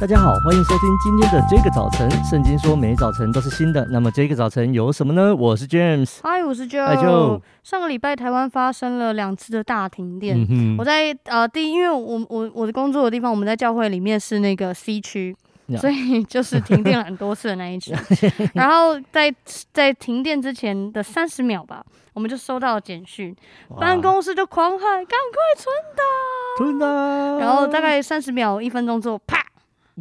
大家好，欢迎收听今天的这个早晨。圣经说每早晨都是新的，那么这个早晨有什么呢？我是 James，嗨，我是 Joe。嗨，Joe。上个礼拜台湾发生了两次的大停电。嗯、我在呃第一，因为我我我的工作的地方，我们在教会里面是那个 C 区.所以就是停电了很多次的那一区。然后在在停电之前的三十秒吧，我们就收到了简讯，办公室就狂喊：“赶快存档，存档！”然后大概三十秒、一分钟之后，啪！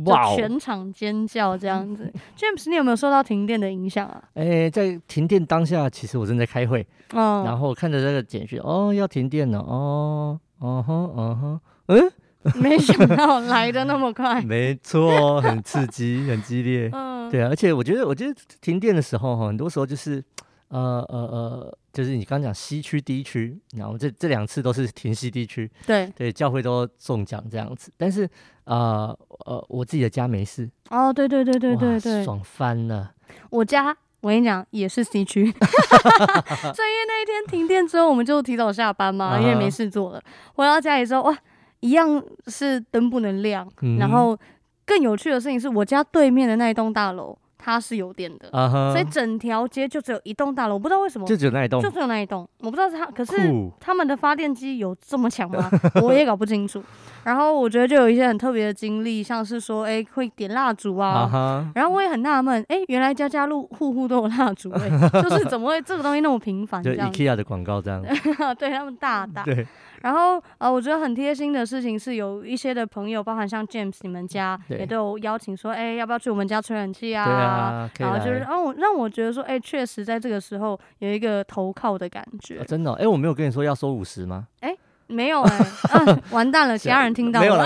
哇！全场尖叫这样子。James，你有没有受到停电的影响啊？哎、欸，在停电当下，其实我正在开会，嗯，然后看着这个简讯，哦，要停电了，哦，嗯哼，嗯哼，嗯，没想到来的那么快，没错，很刺激，很激烈，嗯，对啊，而且我觉得，我觉得停电的时候，哈，很多时候就是。呃呃呃，就是你刚刚讲西区、D 区，然后这这两次都是停西 D 区，对对，教会都中奖这样子。但是呃呃，我自己的家没事。哦，对对对对对对，爽翻了。我家我跟你讲也是 C 区，所以因为那一天停电之后，我们就提早下班嘛，因为没事做了。回到家里之后，哇，一样是灯不能亮。嗯、然后更有趣的事情是我家对面的那一栋大楼。它是有电的，uh-huh. 所以整条街就只有一栋大楼，我不知道为什么，就只有那一栋，就只有那一栋，我不知道它，可是他们的发电机有这么强吗？我也搞不清楚。然后我觉得就有一些很特别的经历，像是说，哎、欸，会点蜡烛啊，uh-huh. 然后我也很纳闷，哎、欸，原来家家户户都有蜡烛，哎，就是怎么会这个东西那么频繁？就 IKEA 的广告这样，对他们大大。对。然后呃，我觉得很贴心的事情是有一些的朋友，包含像 James 你们家也都有邀请说，哎，要不要去我们家吹冷气啊？对啊，然后就是让我让我觉得说，哎，确实在这个时候有一个投靠的感觉。啊、真的、哦？哎，我没有跟你说要收五十吗？哎，没有 哎、啊，完蛋了，其他人听到了。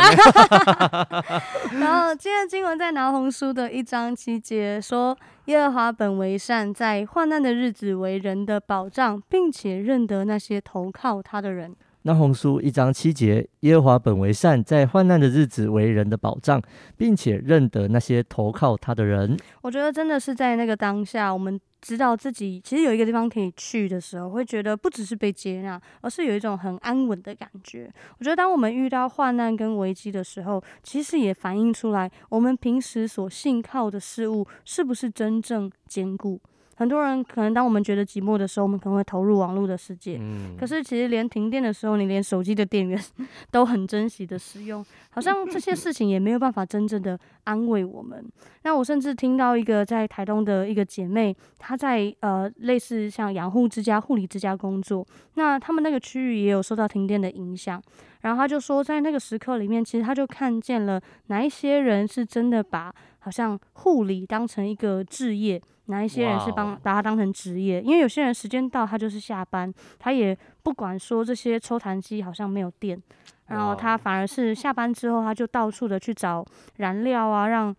然后今天的经文在拿红书的一章七节说，耶和华本为善，在患难的日子为人的保障，并且认得那些投靠他的人。那红书一章七节，耶和华本为善，在患难的日子为人的保障，并且认得那些投靠他的人。我觉得真的是在那个当下，我们知道自己其实有一个地方可以去的时候，会觉得不只是被接纳，而是有一种很安稳的感觉。我觉得当我们遇到患难跟危机的时候，其实也反映出来我们平时所信靠的事物是不是真正坚固。很多人可能当我们觉得寂寞的时候，我们可能会投入网络的世界。嗯。可是其实连停电的时候，你连手机的电源 都很珍惜的使用，好像这些事情也没有办法真正的安慰我们。那我甚至听到一个在台东的一个姐妹，她在呃类似像养护之家、护理之家工作，那他们那个区域也有受到停电的影响。然后她就说，在那个时刻里面，其实她就看见了哪一些人是真的把好像护理当成一个职业。哪一些人是帮把它当成职业？因为有些人时间到，他就是下班，他也不管说这些抽痰机好像没有电，然后他反而是下班之后，他就到处的去找燃料啊，让。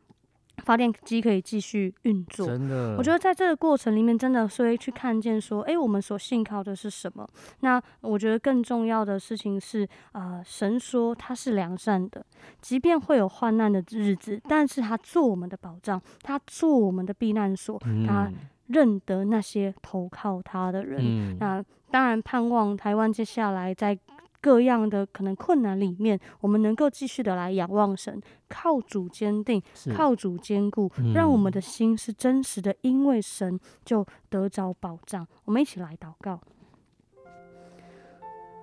发电机可以继续运作，真的。我觉得在这个过程里面，真的是会去看见说，哎，我们所信靠的是什么？那我觉得更重要的事情是，啊、呃，神说他是良善的，即便会有患难的日子，但是他做我们的保障，他做我们的避难所，他认得那些投靠他的人。嗯、那当然盼望台湾接下来在。各样的可能困难里面，我们能够继续的来仰望神，靠主坚定，靠主坚固，嗯，让我们的心是真实的，因为神就得着保障。我们一起来祷告。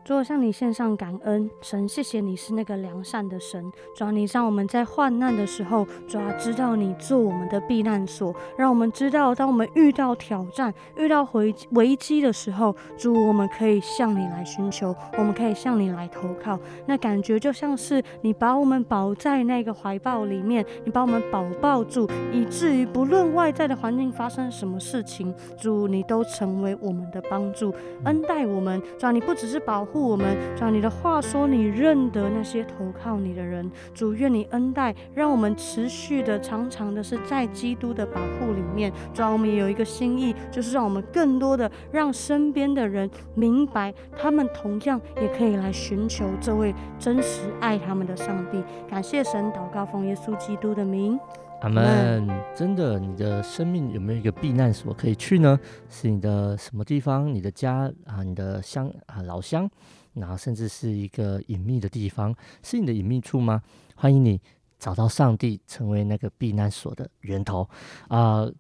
主啊，向你献上感恩，神，谢谢你是那个良善的神。主啊，你让我们在患难的时候，主啊，知道你做我们的避难所，让我们知道，当我们遇到挑战、遇到危危机的时候，主，我们可以向你来寻求，我们可以向你来投靠。那感觉就像是你把我们保在那个怀抱里面，你把我们保抱住，以至于不论外在的环境发生什么事情，主，你都成为我们的帮助，恩待我们。主啊，你不只是保护。我们照你的话说，你认得那些投靠你的人，主愿你恩待，让我们持续的、常常的是在基督的保护里面。主要我们也有一个心意，就是让我们更多的让身边的人明白，他们同样也可以来寻求这位真实爱他们的上帝。感谢神，祷告奉耶稣基督的名。阿门。真的，你的生命有没有一个避难所可以去呢？是你的什么地方？你的家啊，你的乡啊，老乡，然后甚至是一个隐秘的地方，是你的隐秘处吗？欢迎你找到上帝，成为那个避难所的源头啊。呃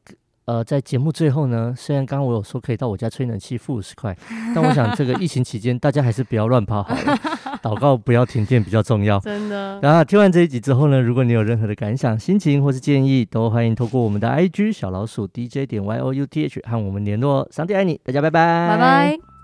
呃，在节目最后呢，虽然刚刚我有说可以到我家吹冷气付五十块，但我想这个疫情期间大家还是不要乱跑好了，祷告不要停电比较重要。真的。然后听完这一集之后呢，如果你有任何的感想、心情或是建议，都欢迎透过我们的 IG 小老鼠 DJ 点 Y O U T H 和我们联络。上帝爱你，大家拜拜，拜拜。